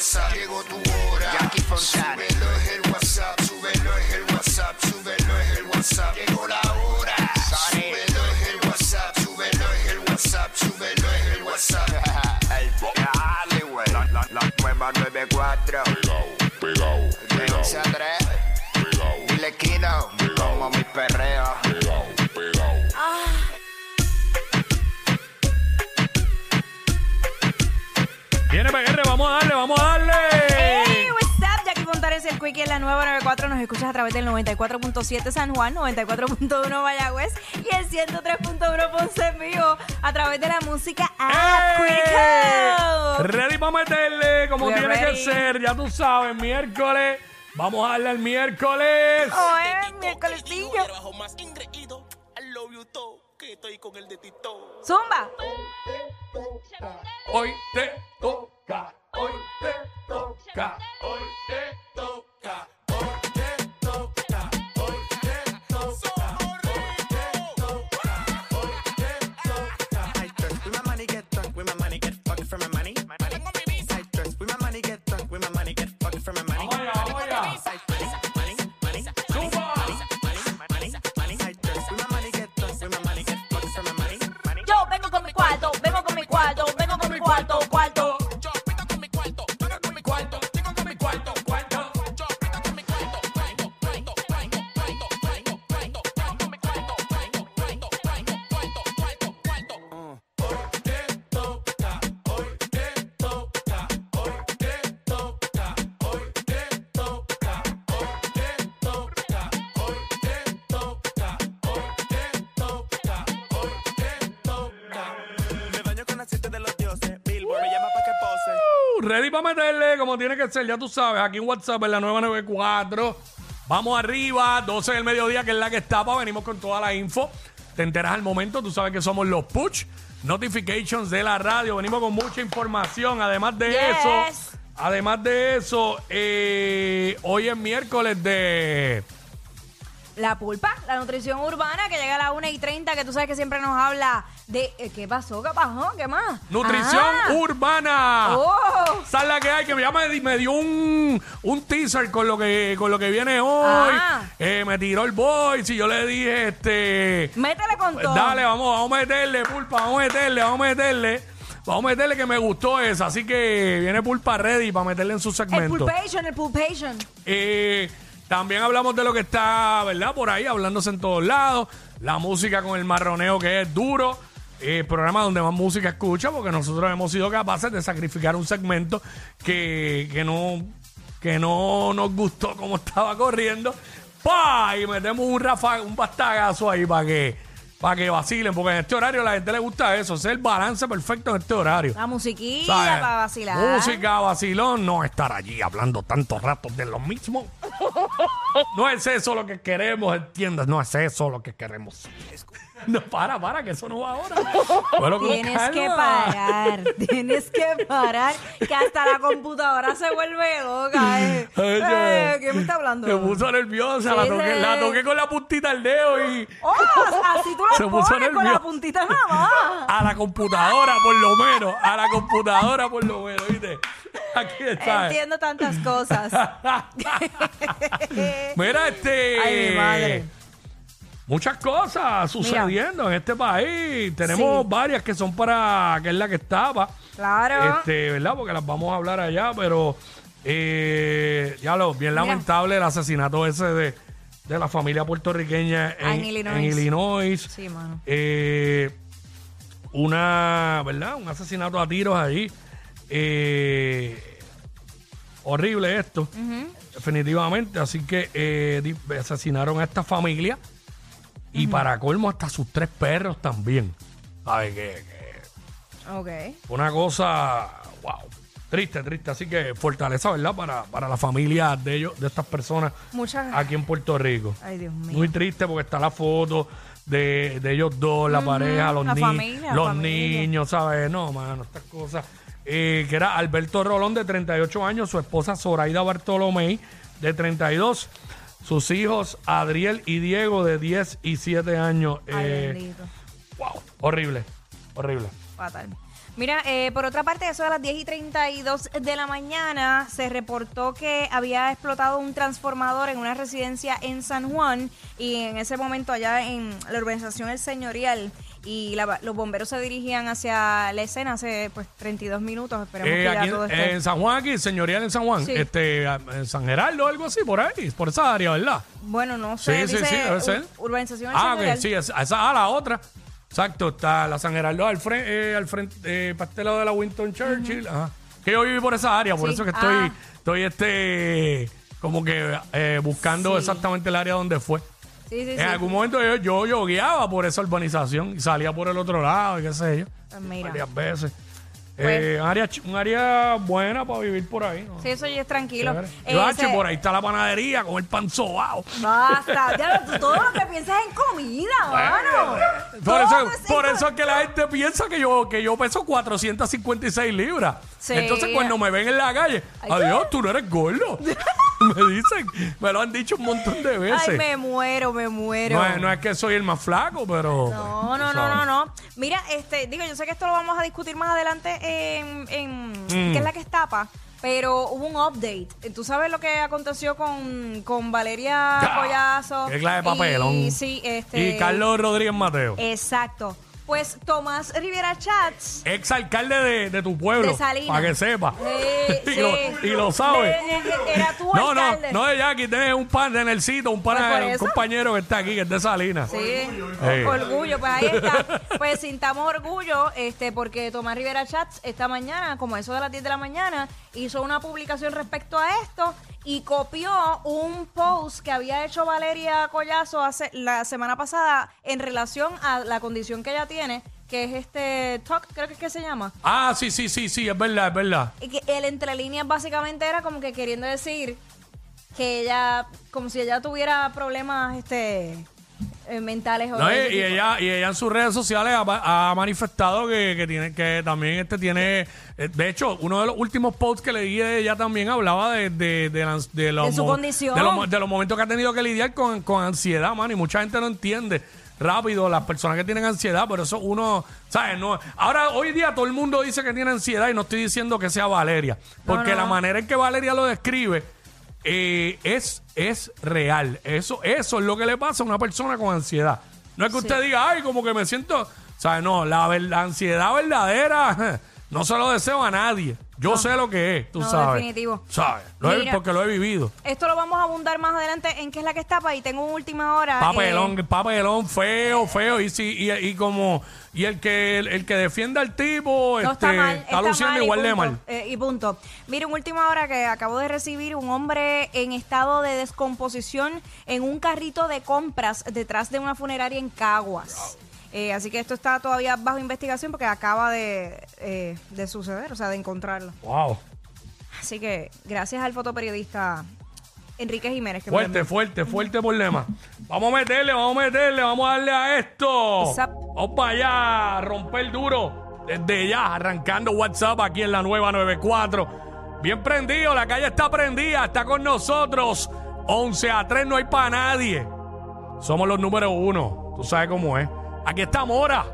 WhatsApp, llegó tu hora. Jackie Fontana. Súbelo es el WhatsApp, súbelo es el WhatsApp, súbelo es el WhatsApp, llegó la hora. Súbelo es el WhatsApp, súbelo es el WhatsApp, súbelo es el WhatsApp. El Dale, güey. La, la, la nueva 94. Pegao, pegao, De pegao, 11 a 3. pegao, Dile Kino. Como mi perreo. pegao, pegao. Viene PR, vamos a darle, vamos a darle. El Quickie en la nueva 94. Nos escuchas a través del 94.7 San Juan, 94.1 Mayagüez y el 103.1 Ponce en vivo a través de la música App ¡Eh! Ready para meterle como tiene que ser, ya tú sabes, miércoles. Vamos a darle el miércoles. Oh, eh, todo, que estoy con el de Tito. Zumba. Hoy te toca, hoy te toca, hoy te Ready para meterle como tiene que ser, ya tú sabes, aquí en WhatsApp en la 994. Vamos arriba, 12 del mediodía, que es la que está, pa, venimos con toda la info. Te enteras al momento, tú sabes que somos los push notifications de la radio. Venimos con mucha información. Además de Yes. eso, además de eso, eh, hoy es miércoles de. La pulpa, la nutrición urbana que llega a las 1 y 30, que tú sabes que siempre nos habla de. eh, ¿Qué pasó? ¿Qué pasó? ¿Qué más? Nutrición Ah. urbana. Oh. ¿Sabes la que hay? Que ya me, me dio un, un teaser con lo que con lo que viene hoy. Ah. Eh, me tiró el voice y yo le dije, este. Métele con todo. dale, vamos, vamos a meterle, pulpa, vamos a meterle, vamos a meterle. Vamos a meterle que me gustó esa. Así que viene pulpa ready para meterle en su El segmento. pulpation, el pulpation. Eh, también hablamos de lo que está, ¿verdad? Por ahí, hablándose en todos lados. La música con el marroneo que es duro. Eh, programa donde más música escucha, porque nosotros hemos sido capaces de sacrificar un segmento que, que no que no nos gustó como estaba corriendo. ¡Pah! Y metemos un rafa, un bastagazo ahí para que, para que vacilen, porque en este horario a la gente le gusta eso, es el balance perfecto en este horario. La musiquilla ¿Sabes? para vacilar. Música, vacilón, no estar allí hablando tantos ratos de lo mismo. no es eso lo que queremos, ¿entiendes? No es eso lo que queremos. No, para, para, que eso no va ahora. Bueno, con Tienes que parar, tienes que parar, que hasta la computadora se vuelve loca. Eh. Ay, ¿Quién me está hablando? Se puso nerviosa, la toqué, la toqué con la puntita del dedo y Oh, así tú Se lo puso pones con la puntita nada más. a la computadora por lo menos, a la computadora por lo menos, ¿viste? Aquí está. Entiendo tantas cosas. Mira, este. Ay, mi madre. Muchas cosas sucediendo en este país. Tenemos Sí. varias que son para que es la que estaba. Claro. Este, ¿verdad? Porque las vamos a hablar allá, pero eh, ya lo, bien lamentable el asesinato ese de, de la familia puertorriqueña en, Ah, en Illinois. en Illinois. Sí, mano. Eh, una, ¿verdad? Un asesinato a tiros ahí. Eh, horrible esto, definitivamente. Así que eh, di- asesinaron a esta familia y para colmo hasta sus tres perros también. ¿Sabes qué? Ok. una cosa, wow, triste, triste. Así que fortaleza, ¿verdad? Para, para la familia de ellos, de estas personas Muchas. aquí en Puerto Rico. Ay, Dios mío. Muy triste porque está la foto de, de ellos dos, la pareja, los, la ni- familia, los familia. niños, ¿sabes? No, mano, estas cosas. Eh, que era Alberto Rolón, de 38 años, su esposa Zoraida Bartolomé, de 32. Sus hijos Adriel y Diego, de 10 y 7 años. Ay, Eh, wow, horrible, horrible. Fatal. Mira, eh, por otra parte, eso de las 10 y 32 de la mañana, se reportó que había explotado un transformador en una residencia en San Juan y en ese momento allá en la urbanización El Señorial y la- los bomberos se dirigían hacia la escena hace pues 32 minutos. Esperemos Eh, que ya aquí todo esté. en San Juan, aquí, señorial en San Juan, Sí. este, en San Gerardo o algo así, por ahí, por esa área, ¿verdad? Bueno, no sé, Sí, sí, dice sí, debe ur- ser. urbanización El Ah, sí, esa, ah, la otra. Exacto, está la San Gerardo al frente, al frente, eh, para este lado de la Winston Churchill. Ajá. Que yo viví por esa área, por Sí, eso que estoy, ah. estoy este, como que eh, buscando Sí. exactamente el área donde fue. Sí, sí, sí. En algún momento yo, yo, yo guiaba por esa urbanización y salía por el otro lado y qué sé yo. Pues mira. Varias veces. Pues- Eh, un, área, ch- un área buena para vivir por ahí. ¿no? Sí, eso ya es tranquilo. Chévere. Eh, Yo, por ahí está la panadería con el pan sobao. Basta, tú todo lo que piensas es en comida, mano. Por Todo eso, es en por co- eso es que la gente piensa que yo, que yo peso 456 libras. Sí. Entonces cuando me ven en la calle, Ay, adiós, tú no eres gordo. me dicen, me lo han dicho un montón de veces. Ay, me muero, me muero. no, es, no es que soy el más flaco, pero... No, no, no, sabes. no, no. Mira, este, digo, yo sé que esto lo vamos a discutir más adelante en, en Mm. ¿qué es la que estapa? Pero hubo un update. ¿Tú sabes lo que aconteció con, con Valeria Collazo? qué clase de papelón. Y, sí, este. Y Carlos Rodríguez Mateo, Exacto. Pues Tomás Rivera Chats. ex alcalde de, de tu pueblo, De Salinas. para que sepa. eh, y, sí. lo, y lo sabe. De- de- de- era tu no, no, alcalde. no de Jackie, tienes un pan de Nelsito, un, pana- Pues por un compañero que está aquí, que es de Salinas. Sí, orgullo, pues ahí está. Pues sintamos orgullo, este, porque Tomás Rivera Chats esta mañana, como eso de las 10 de la mañana, hizo una publicación respecto a esto y copió un post que había hecho Valeria Collazo hace la semana pasada en relación a la condición que ella tiene, que es este TOC, creo que es que se llama. Ah, sí, sí, sí, sí, es verdad, es verdad. Y que el entre líneas básicamente era como que queriendo decir que ella, como si ella tuviera problemas este eh, mentales No, y, y ella, y ella en sus redes sociales ha, ha manifestado que, que tiene que también este tiene eh, de hecho uno de los últimos posts que leí de ella también hablaba de, de, de, las- de los De su mo- condición. de los, mo- de los momentos que ha tenido que lidiar con, con ansiedad mano y mucha gente no entiende. Rápido las personas que tienen ansiedad pero eso uno sabes no ahora hoy día todo el mundo dice que tiene ansiedad y no estoy diciendo que sea Valeria porque la manera en que Valeria lo describe eh, es, es real. Eso, eso es lo que le pasa a una persona con ansiedad. No es que usted diga, ay, como que me siento. ¿Sabes? No, la, la ansiedad verdadera no se lo deseo a nadie. Yo sé lo que es, tú No, sabes. definitivo. ¿Sabes? Lo he- Mira. porque lo he vivido. Esto lo vamos a abundar más adelante en qué es la que está y tengo una última hora. Papelón, eh, papelón, feo, feo. Y, si, y, y como. Y el que, el, que defienda al tipo, no este, está mal, está luciendo mal igual de mal. eh, y punto. Mira, una última hora que acabo de recibir un hombre en estado de descomposición en un carrito de compras detrás de una funeraria en Caguas. Eh, así que esto está todavía bajo investigación porque acaba de, eh, de suceder, o sea, de encontrarlo. Wow. Así que gracias al fotoperiodista Enrique Jiménez. Que Fuerte, fuerte, fuerte problema. Vamos a meterle, vamos a meterle, vamos a darle a esto. Zap. Vamos para allá, romper duro. Desde ya, arrancando WhatsApp aquí en la nueva 94. Bien prendido, la calle está prendida, está con nosotros. 11 a 3, no hay para nadie. Somos los número uno. Tú sabes cómo es. Aquí estamos ahora.